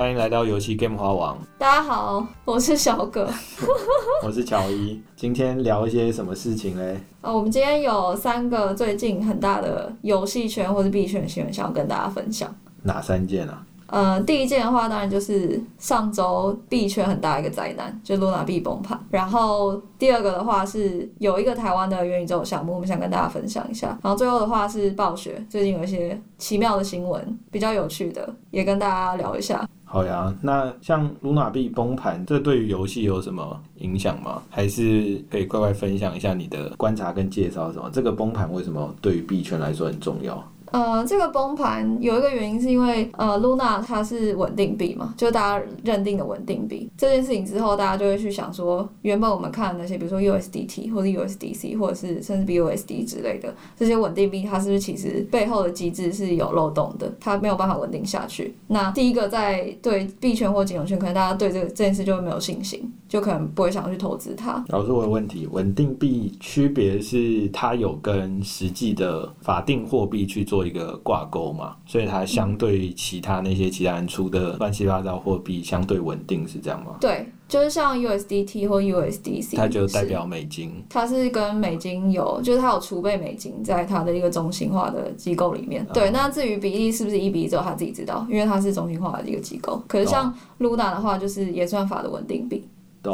欢迎来到游戏 Game 花王，大家好，我是小葛。我是乔伊。今天聊一些什么事情嘞？呃，我们今天有三个最近很大的游戏圈或者币圈新闻，想要跟大家分享。哪三件啊？呃，第一件的话，当然就是上周币圈很大一个灾难，就 Luna 币崩盘。然后第二个的话是有一个台湾的元宇宙项目，我们想跟大家分享一下。然后最后的话是暴雪，最近有一些奇妙的新闻，比较有趣的，也跟大家聊一下。好呀，那像卢娜币崩盘，这对于游戏有什么影响吗？还是可以乖乖分享一下你的观察跟介绍什么？这个崩盘为什么对于币圈来说很重要？呃，这个崩盘有一个原因是因为呃，Luna 它是稳定币嘛，就大家认定的稳定币。这件事情之后，大家就会去想说，原本我们看的那些，比如说 USDT 或者 USDC 或者是甚至 BUSD 之类的这些稳定币，它是不是其实背后的机制是有漏洞的，它没有办法稳定下去？那第一个在对币圈或金融圈，可能大家对这个这件事就会没有信心，就可能不会想要去投资它。老师，我有问题，稳定币区别是它有跟实际的法定货币去做。做一个挂钩嘛，所以它相对其他那些其他人出的乱七八糟货币相对稳定，是这样吗？对，就是像 USDT 或 USDC，它就代表美金，它是跟美金有，就是它有储备美金在它的一个中心化的机构里面。对，那至于比例是不是一比一，只有他自己知道，因为它是中心化的一个机构。可是像 Luna 的话，就是也算法的稳定币，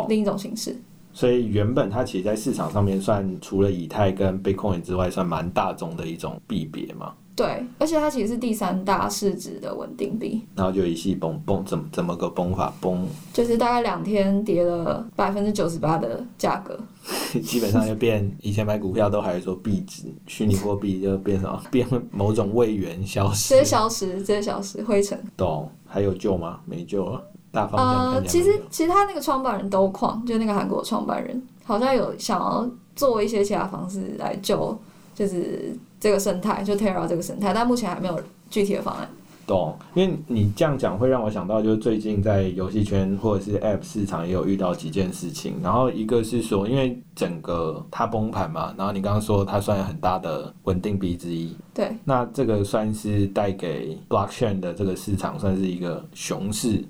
另一种形式。所以原本它其实，在市场上面算除了以太跟 Bitcoin 之外，算蛮大众的一种币别嘛。对，而且它其实是第三大市值的稳定币，然后就一系崩崩，怎么怎么个崩法崩？就是大概两天跌了百分之九十八的价格，基本上就变以前买股票都还是说币值，虚拟货币就变什么 变某种位元消失，直接消失，直接消失，灰尘。懂？还有救吗？没救了，大方向呃，其实其实他那个创办人都矿，就那个韩国创办人，好像有想要做一些其他方式来救，就是。这个生态就 Terra 这个生态，但目前还没有具体的方案。懂，因为你这样讲会让我想到，就是最近在游戏圈或者是 App 市场也有遇到几件事情。然后一个是说，因为整个它崩盘嘛，然后你刚刚说它算很大的稳定币之一。对。那这个算是带给 Blockchain 的这个市场算是一个熊市。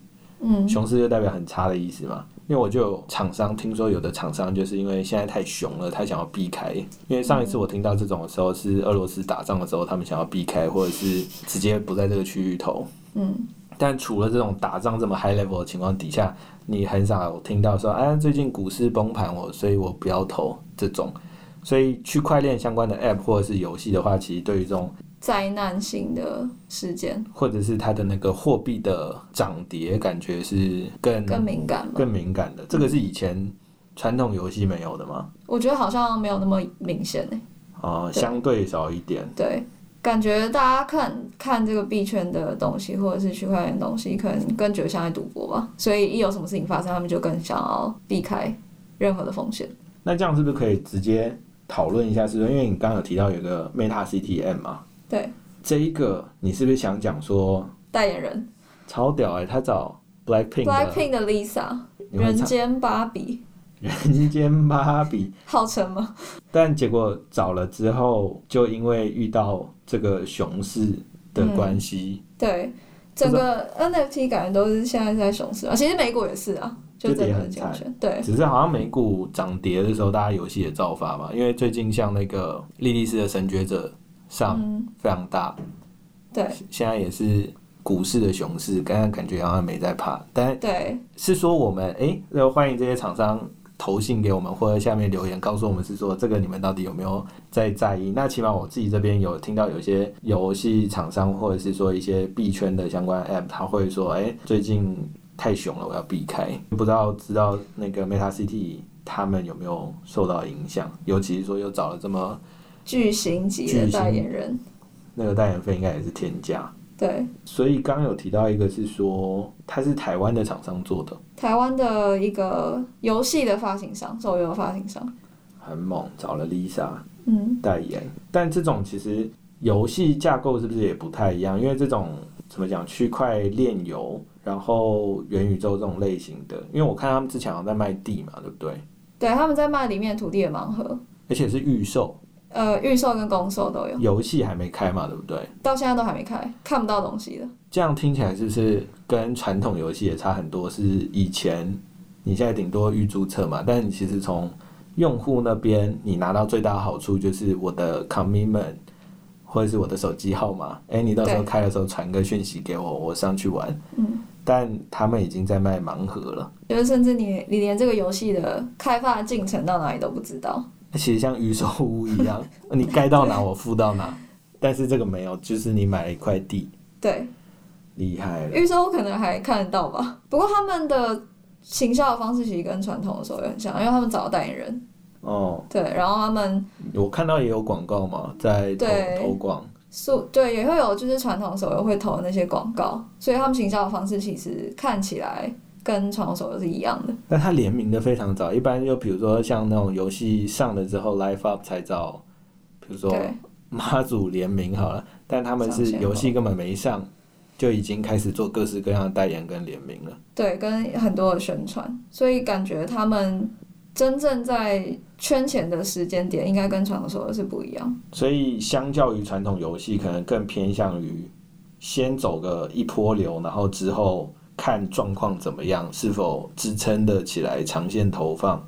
嗯。熊市就代表很差的意思嘛？因为我就有厂商听说，有的厂商就是因为现在太熊了，他想要避开。因为上一次我听到这种的时候，是俄罗斯打仗的时候，他们想要避开，或者是直接不在这个区域投。嗯。但除了这种打仗这么 high level 的情况底下，你很少听到说，哎，最近股市崩盘，我所以我不要投这种。所以区块链相关的 app 或者是游戏的话，其实对于这种。灾难性的事件，或者是它的那个货币的涨跌，感觉是更更敏感，更敏感的。这个是以前传统游戏没有的吗？我觉得好像没有那么明显诶。哦，相对少一点。对，感觉大家看看这个币圈的东西，或者是区块链东西，可能更觉得像在赌博吧。所以一有什么事情发生，他们就更想要避开任何的风险。那这样是不是可以直接讨论一下？是说，因为你刚刚有提到有个 Meta CTM 嘛？对，这一个你是不是想讲说代言人超屌哎？他找 Blackpink，Blackpink 的 Lisa，人间芭比，人间芭比，号称吗？但结果找了之后，就因为遇到这个熊市的关系，对，整个 NFT 感觉都是现在在熊市啊。其实美股也是啊，就跌很惨。对，只是好像美股涨跌的时候，大家游戏也造发嘛。因为最近像那个莉莉丝的神觉者。上非常大，对，现在也是股市的熊市，刚刚感觉好像没在怕，但对，是说我们哎，要欢迎这些厂商投信给我们，或者下面留言告诉我们，是说这个你们到底有没有在在意？那起码我自己这边有听到有些游戏厂商，或者是说一些币圈的相关 App，他会说，哎，最近太熊了，我要避开。不知道知道那个 Meta City 他们有没有受到影响？尤其是说又找了这么。巨星级的代言人，那个代言费应该也是天价。对，所以刚刚有提到一个是说，他是台湾的厂商做的，台湾的一个游戏的发行商，手游发行商，很猛，找了 Lisa 嗯代言。但这种其实游戏架构是不是也不太一样？因为这种怎么讲，区块链游，然后元宇宙这种类型的，因为我看他们之前好像在卖地嘛，对不对？对，他们在卖里面土地的盲盒，而且是预售。呃，预售跟公售都有，游戏还没开嘛，对不对？到现在都还没开，看不到东西的。这样听起来是不是跟传统游戏也差很多？是以前你现在顶多预注册嘛，但你其实从用户那边你拿到最大的好处就是我的 commitment 或者是我的手机号码，哎，你到时候开的时候传个讯息给我，我上去玩。嗯。但他们已经在卖盲盒了，就是甚至你你连这个游戏的开发进程到哪里都不知道。其实像预售屋一样，你盖到哪我付到哪，但是这个没有，就是你买了一块地。对。厉害了。预售可能还看得到吧，不过他们的行销的方式其实跟传统的时候也很像，因为他们找代言人。哦。对，然后他们。我看到也有广告嘛，在投投广。素对也会有，就是传统手游会投那些广告，所以他们行销的方式其实看起来跟传统手游是一样的。但它联名的非常早，一般就比如说像那种游戏上了之后，Live Up 才找，比如说妈祖联名好了，但他们是游戏根本没上，就已经开始做各式各样的代言跟联名了。对，跟很多的宣传，所以感觉他们。真正在圈钱的时间点，应该跟传统手游是不一样。所以，相较于传统游戏，可能更偏向于先走个一波流，然后之后看状况怎么样，是否支撑得起来长线投放。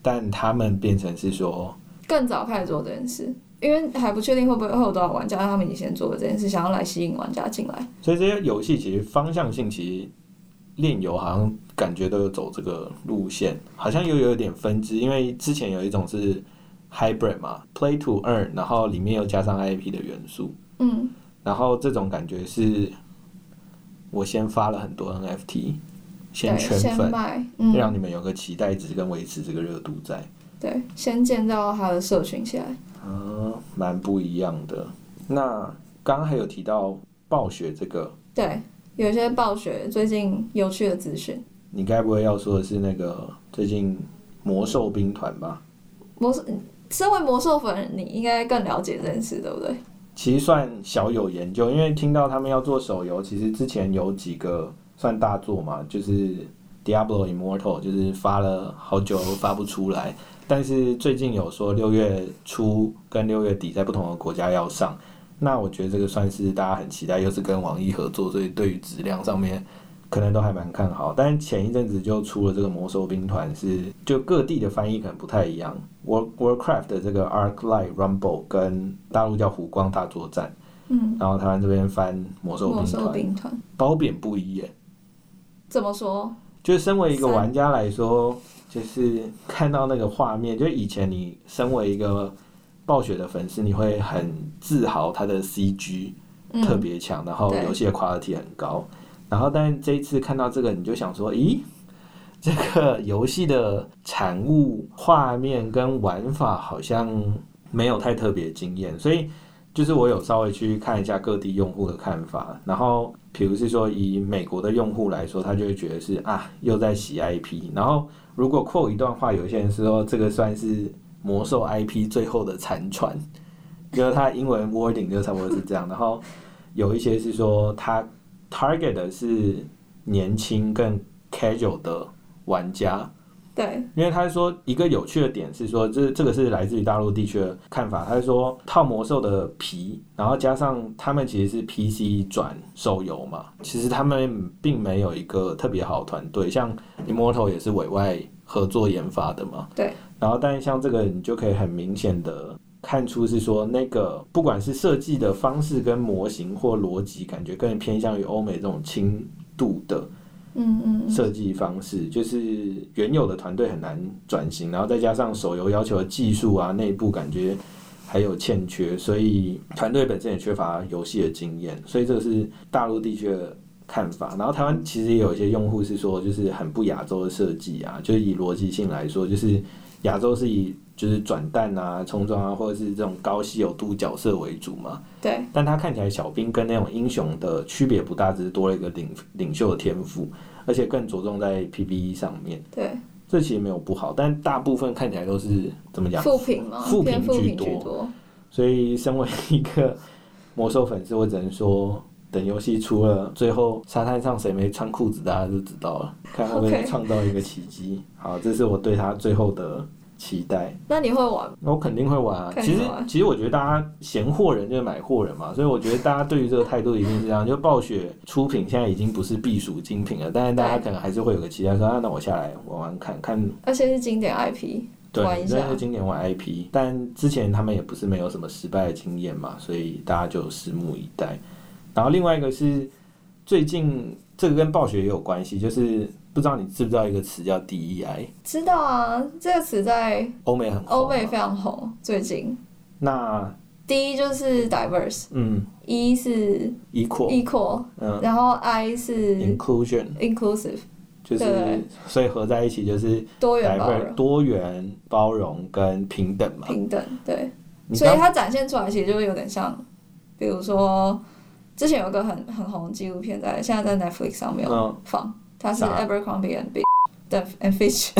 但他们变成是说，更早开始做这件事，因为还不确定会不会会有多少玩家，他们已经先做了这件事，想要来吸引玩家进来。所以，这些游戏其实方向性其实。炼油好像感觉都有走这个路线，好像又有点分支，因为之前有一种是 hybrid 嘛，play to earn，然后里面又加上 IP 的元素，嗯，然后这种感觉是，我先发了很多 NFT，先圈粉，让你们有个期待值跟维持这个热度在，对，先建造他的社群起来，嗯，蛮不一样的。那刚刚还有提到暴雪这个，对。有些暴雪最近有趣的资讯，你该不会要说的是那个最近魔兽兵团吧？魔兽，身为魔兽粉，你应该更了解这件事，对不对？其实算小有研究，因为听到他们要做手游，其实之前有几个算大作嘛，就是 Diablo Immortal，就是发了好久发不出来，但是最近有说六月初跟六月底在不同的国家要上。那我觉得这个算是大家很期待，又是跟网易合作，所以对于质量上面可能都还蛮看好。但是前一阵子就出了这个魔兽兵团，是就各地的翻译可能不太一样。World Warcraft 的这个 Arc Light Rumble 跟大陆叫湖光大作战，嗯，然后台湾这边翻魔兽兵团，褒贬不一耶。怎么说？就是身为一个玩家来说，就是看到那个画面，就以前你身为一个。暴雪的粉丝，你会很自豪，它的 CG 特别强，然后游戏的 quality 很高。然后，但这一次看到这个，你就想说，咦，这个游戏的产物、画面跟玩法好像没有太特别惊艳。所以，就是我有稍微去看一下各地用户的看法。然后，比如是说以美国的用户来说，他就会觉得是啊，又在洗 IP。然后，如果扩一段话，有些人是说这个算是。魔兽 IP 最后的残喘，就是它英文 wording 就差不多是这样。然后有一些是说它 target 的是年轻更 casual 的玩家。对，因为他说一个有趣的点是说，这这个是来自于大陆地区的看法。他说套魔兽的皮，然后加上他们其实是 PC 转手游嘛，其实他们并没有一个特别好的团队，像 Immortal 也是委外合作研发的嘛。对。然后，但是像这个，你就可以很明显的看出是说，那个不管是设计的方式跟模型或逻辑，感觉更偏向于欧美这种轻度的，嗯嗯，设计方式，就是原有的团队很难转型，然后再加上手游要求的技术啊，内部感觉还有欠缺，所以团队本身也缺乏游戏的经验，所以这个是大陆地区的看法。然后台湾其实也有一些用户是说，就是很不亚洲的设计啊，就是以逻辑性来说，就是。亚洲是以就是转蛋啊、冲撞啊，或者是这种高稀有度角色为主嘛。对。但他看起来小兵跟那种英雄的区别不大，只是多了一个领领袖的天赋，而且更着重在 PVE 上面。对。这其实没有不好，但大部分看起来都是怎么讲？负评吗？负评居多。所以，身为一个魔兽粉丝，我只能说，等游戏出了，最后沙滩上谁没穿裤子，大家就知道了。看会不会创造一个奇迹。好，这是我对他最后的。期待。那你会玩吗？我肯定会玩啊。其实其实我觉得大家嫌货人就是买货人嘛，所以我觉得大家对于这个态度一定是这样。就暴雪出品现在已经不是避暑精品了，但是大家可能还是会有个期待说，啊，那我下来玩玩看看。而且是经典 IP，对，是经典玩 IP，但之前他们也不是没有什么失败的经验嘛，所以大家就拭目以待。然后另外一个是最近这个跟暴雪也有关系，就是不知道你知不知道一个词叫 DEI，知道啊，这个词在欧美很红欧美非常红，最近。那第一就是 diverse，嗯一是，equal，equal，嗯然后 I 是，inclusion。inclusive，就是所以合在一起就是多元包容、多元、包容跟平等嘛。平等，对。所以它展现出来其实就有点像，比如说之前有一个很很红的纪录片在现在在 Netflix 上面有嗯，放，它是啥？Abercrombie and Fitch 的 and Fitch，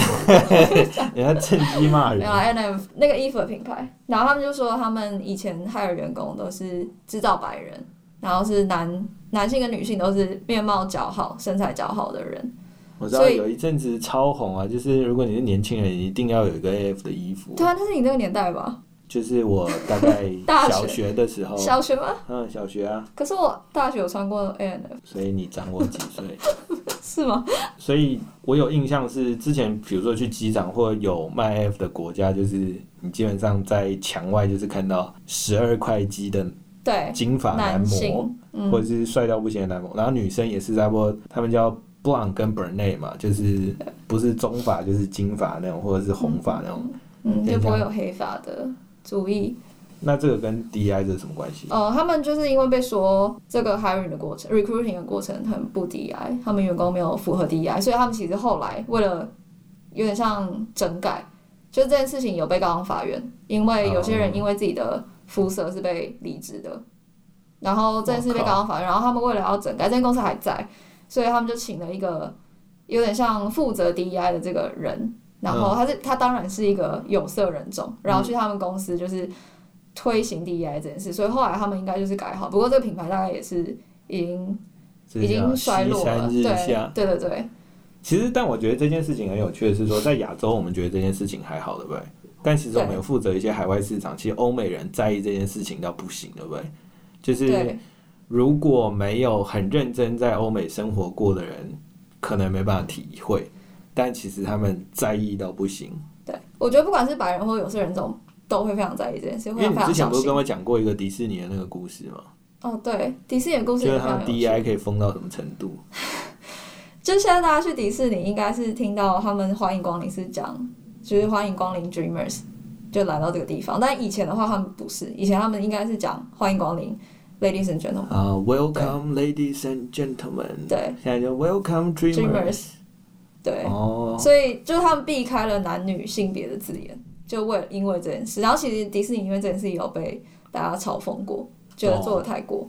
人家趁机骂人。没有，啦 N F 那个衣服的品牌，然后他们就说他们以前害的员工都是制造白人，然后是男男性跟女性都是面貌姣好、身材姣好的人，我知道有一阵子超红啊，就是如果你是年轻人，你一定要有一个 AF 的衣服。对啊，那是你那个年代吧？就是我大概 大小学的时候，小学吗？嗯，小学啊，可是我大学有穿过 A N F，所以你长我几岁？是吗？所以我有印象是之前，比如说去机场或有卖 AF 的国家，就是你基本上在墙外就是看到十二块肌的对，金发男模。或者是帅到不行的男模，然后女生也是差不多，他们叫 blonde 跟 brunette 嘛，就是不是棕发就是金发那种，或者是红发那种。嗯，就不会有黑发的主义。那这个跟 DI 这是什么关系？呃，他们就是因为被说这个 hiring 的过程、recruiting 的过程很不 DI，他们员工没有符合 DI，所以他们其实后来为了有点像整改，就这件事情有被告上法院，因为有些人因为自己的肤色是被离职的，然后这件事被告上法院，然后他们为了要整改，这间公司还在，所以他们就请了一个有点像负责 DEI 的这个人，然后他是他当然是一个有色人种，然后去他们公司就是推行 DEI 这件事，所以后来他们应该就是改好，不过这个品牌大概也是已经已经衰落了。对对对，其实，但我觉得这件事情很有趣的是说，在亚洲我们觉得这件事情还好，对不对？但其实我们有负责一些海外市场，其实欧美人在意这件事情到不行，对不对？就是如果没有很认真在欧美生活过的人，可能没办法体会。但其实他们在意到不行，对，我觉得不管是白人或有色人种，都会非常在意这件事，因为你之前。不是跟我讲过一个迪士尼的那个故事吗？哦，对，迪士尼的故事就是他们。DI 可以疯到什么程度？就现在大家去迪士尼，应该是听到他们欢迎光临是讲，就是欢迎光临 Dreamers，就来到这个地方。但以前的话，他们不是，以前他们应该是讲欢迎光临 Ladies and Gentlemen。啊、w e l c o m e ladies and gentlemen。对现在就 Welcome dreamers。对，哦，所以就他们避开了男女性别的字眼，就为了因为这件事。然后其实迪士尼因为这件事也有被大家嘲讽过，觉得做的太过。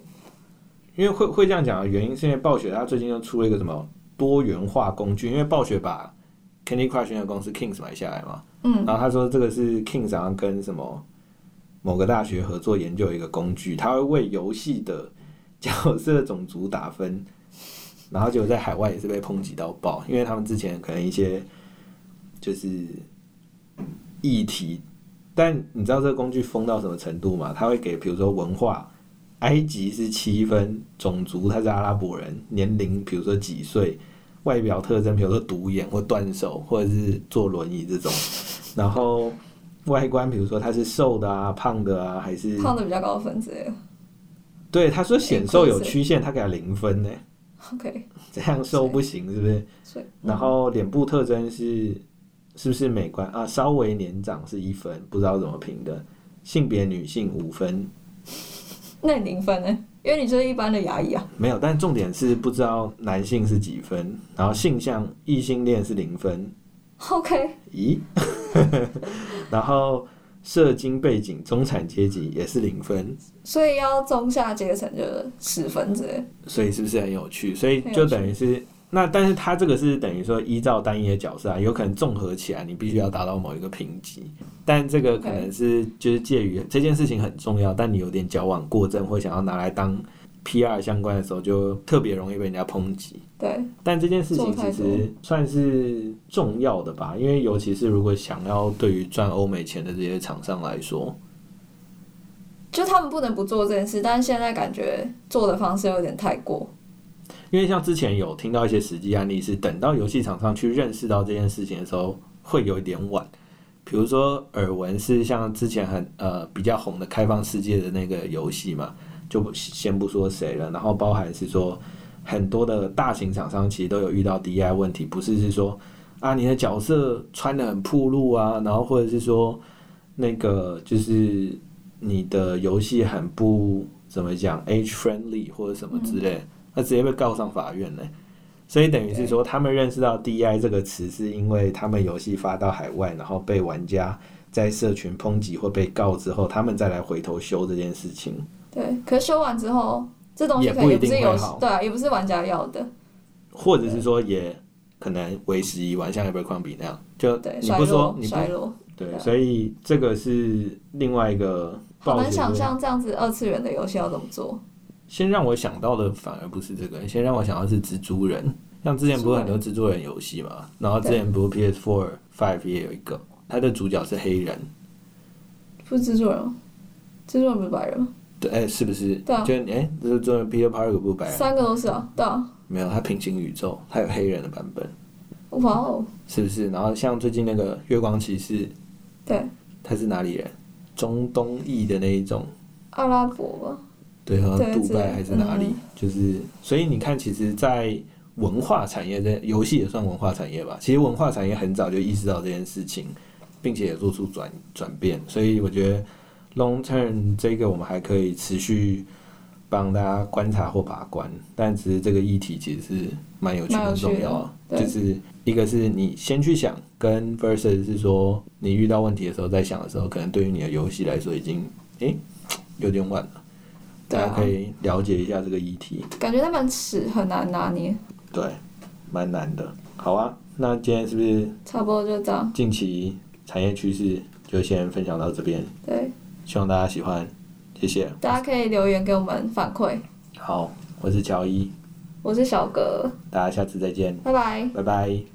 因为会会这样讲的原因，是因为暴雪它最近又出了一个什么多元化工具，因为暴雪把 Candy Crush 那个公司 Kings 买下来嘛，嗯，然后他说这个是 Kings 好像跟什么某个大学合作研究一个工具，它会为游戏的角色种族打分，然后结果在海外也是被抨击到爆，因为他们之前可能一些就是议题，但你知道这个工具疯到什么程度吗？他会给比如说文化。埃及是七分，种族他是阿拉伯人，年龄比如说几岁，外表特征比如说独眼或断手，或者是坐轮椅这种，然后外观比如说他是瘦的啊、胖的啊，还是胖的比较高分之类的。对他说显瘦有曲线，他给他零分呢，OK，这样瘦不行是不是？所以然后脸部特征是是不是美观啊？稍微年长是一分，不知道怎么评的。性别女性五分，那你零分呢？因为你就是一般的牙医啊。没有，但重点是不知道男性是几分，然后性向异性恋是零分，OK，咦？然后社经背景中产阶级也是零分，所以要中下阶层就是十分之类。所以是不是很有趣？所以就等于是那，但是他这个是等于说依照单一的角色啊，有可能综合起来，你必须要达到某一个评级。但这个可能是就是介于这件事情很重要，但你有点矫枉过正，或想要拿来当 PR 相关的时候，就特别容易被人家抨击。对，但这件事情其实算是重要的吧，因为尤其是如果想要对于赚欧美钱的这些厂商来说，就他们不能不做这件事，但是现在感觉做的方式有点太过。因为像之前有听到一些实际案例，是等到游戏厂商去认识到这件事情的时候，会有一点晚。比如说耳闻是像之前很呃比较红的开放世界的那个游戏嘛，就不先不说谁了，然后包含是说很多的大型厂商其实都有遇到 DI 问题，不是是说啊你的角色穿的很暴露啊，然后或者是说那个就是你的游戏很不怎么讲 age friendly 或者什么之类，那直接被告上法院呢。所以等于是说，他们认识到 DI 这个词，是因为他们游戏发到海外，然后被玩家在社群抨击或被告之后，他们再来回头修这件事情。对，可是修完之后，这东西可能也不是游会好对啊，也不是玩家要的。或者是说也可能为时已晚，像 Abercrombie 那样，就，你不说衰落，你不衰落。对，对所以这个是另外一个好难想象这样子二次元的游戏要怎么做。先让我想到的反而不是这个，先让我想到是蜘蛛人。像之前不是很多蜘蛛人游戏嘛，然后之前不是 PS Four、Five 也有一个，它的主角是黑人，不是蜘蛛人吗？蜘蛛人不是白人吗？对，哎、是不是？对啊就哎，这这 Peter Parker 不是白人，三个都是啊，对啊。没有，他平行宇宙，他有黑人的版本，哇哦，是不是？然后像最近那个月光骑士，对，他是哪里人？中东裔的那一种，阿拉伯吧。对，好像对杜拜还是哪里？嗯就是，所以你看，其实，在文化产业，在游戏也算文化产业吧。其实文化产业很早就意识到这件事情，并且也做出转转变。所以我觉得 long term 这个我们还可以持续帮大家观察或把关。但只是这个议题其实是蛮有趣、很重要的。就是一个是你先去想，跟 versus 是说你遇到问题的时候在想的时候，可能对于你的游戏来说已经诶、有点晚了。大家可以了解一下这个议题，感觉那本尺很难拿捏。对，蛮难的。好啊，那今天是不是差不多就这样。近期产业趋势就先分享到这边？对，希望大家喜欢，谢谢。大家可以留言给我们反馈。好，我是乔伊，我是小格，大家下次再见，拜拜。拜拜。